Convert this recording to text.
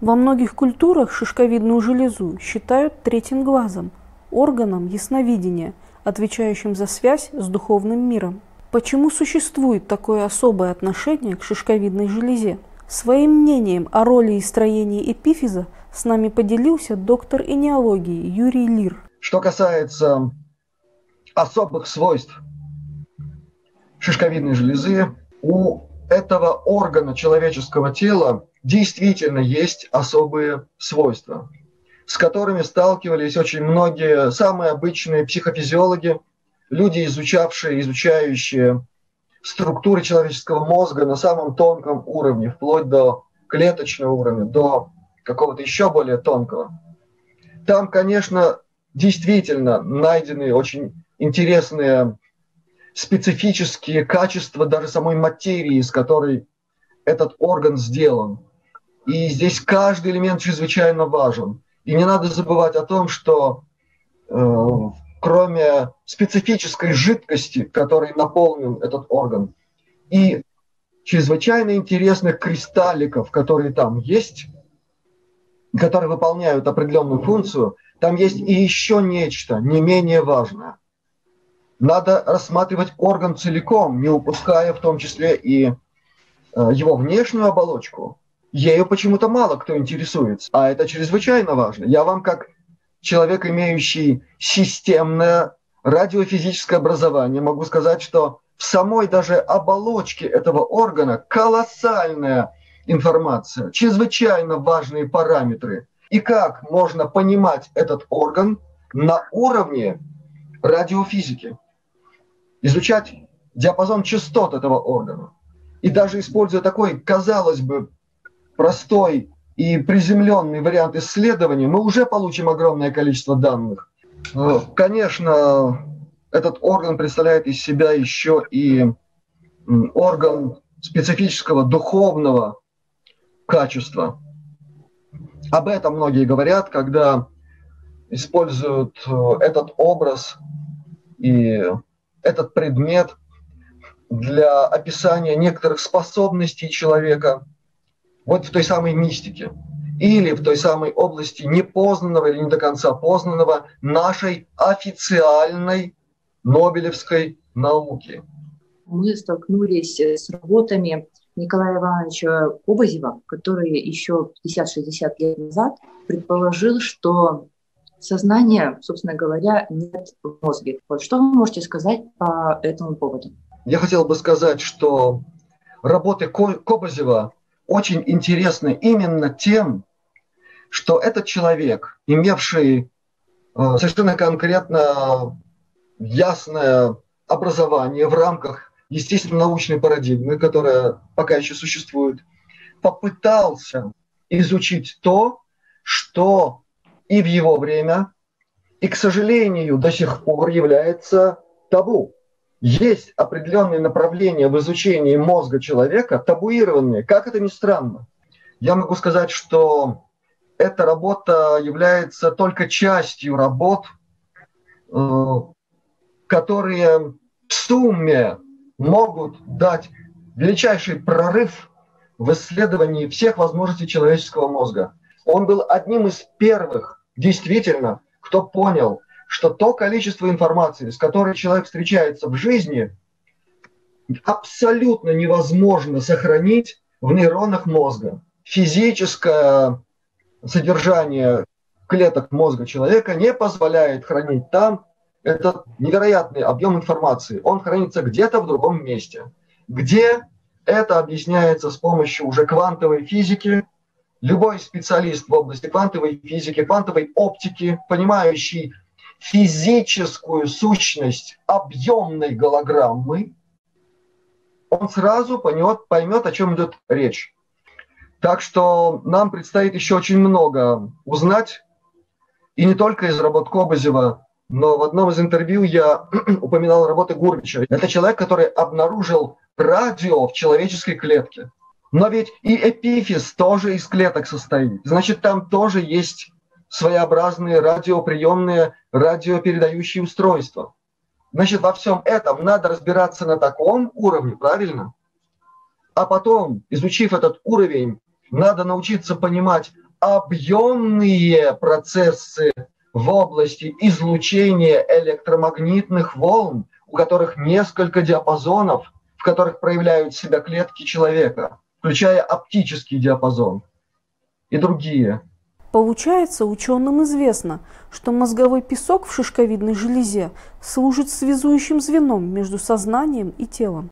Во многих культурах шишковидную железу считают третьим глазом, органом ясновидения, отвечающим за связь с духовным миром. Почему существует такое особое отношение к шишковидной железе? Своим мнением о роли и строении эпифиза с нами поделился доктор энеологии Юрий Лир. Что касается особых свойств шишковидной железы, у этого органа человеческого тела действительно есть особые свойства, с которыми сталкивались очень многие самые обычные психофизиологи, люди, изучавшие, изучающие структуры человеческого мозга на самом тонком уровне, вплоть до клеточного уровня, до какого-то еще более тонкого. Там, конечно, действительно найдены очень интересные специфические качества даже самой материи, из которой этот орган сделан. И здесь каждый элемент чрезвычайно важен. И не надо забывать о том, что э, кроме специфической жидкости, которой наполнен этот орган, и чрезвычайно интересных кристалликов, которые там есть, которые выполняют определенную функцию, там есть и еще нечто не менее важное. Надо рассматривать орган целиком, не упуская в том числе и э, его внешнюю оболочку. Ею почему-то мало кто интересуется, а это чрезвычайно важно. Я вам как человек, имеющий системное радиофизическое образование, могу сказать, что в самой даже оболочке этого органа колоссальная информация, чрезвычайно важные параметры. И как можно понимать этот орган на уровне радиофизики, изучать диапазон частот этого органа. И даже используя такой, казалось бы, простой и приземленный вариант исследования, мы уже получим огромное количество данных. Э, конечно, этот орган представляет из себя еще и орган специфического духовного качества. Об этом многие говорят, когда используют э, этот образ и этот предмет для описания некоторых способностей человека вот в той самой мистике или в той самой области непознанного или не до конца познанного нашей официальной Нобелевской науки. Мы столкнулись с работами Николая Ивановича Кобазева, который еще 50-60 лет назад предположил, что сознания, собственно говоря, нет в мозге. Вот что вы можете сказать по этому поводу? Я хотел бы сказать, что работы Кобазева очень интересны именно тем, что этот человек, имевший э, совершенно конкретно ясное образование в рамках естественно-научной парадигмы, которая пока еще существует, попытался изучить то, что и в его время, и, к сожалению, до сих пор является табу. Есть определенные направления в изучении мозга человека, табуированные, как это ни странно. Я могу сказать, что эта работа является только частью работ, э, которые в сумме могут дать величайший прорыв в исследовании всех возможностей человеческого мозга. Он был одним из первых действительно, кто понял, что то количество информации, с которой человек встречается в жизни, абсолютно невозможно сохранить в нейронах мозга. Физическое содержание клеток мозга человека не позволяет хранить там этот невероятный объем информации. Он хранится где-то в другом месте, где это объясняется с помощью уже квантовой физики, любой специалист в области квантовой физики, квантовой оптики, понимающий физическую сущность объемной голограммы, он сразу поймет, поймет, о чем идет речь. Так что нам предстоит еще очень много узнать, и не только из работ Кобазева, но в одном из интервью я упоминал работы Гурвича. Это человек, который обнаружил радио в человеческой клетке. Но ведь и эпифиз тоже из клеток состоит. Значит, там тоже есть своеобразные радиоприемные, радиопередающие устройства. Значит, во всем этом надо разбираться на таком уровне, правильно? А потом, изучив этот уровень, надо научиться понимать объемные процессы в области излучения электромагнитных волн, у которых несколько диапазонов, в которых проявляют себя клетки человека, включая оптический диапазон и другие. Получается, ученым известно, что мозговой песок в шишковидной железе служит связующим звеном между сознанием и телом.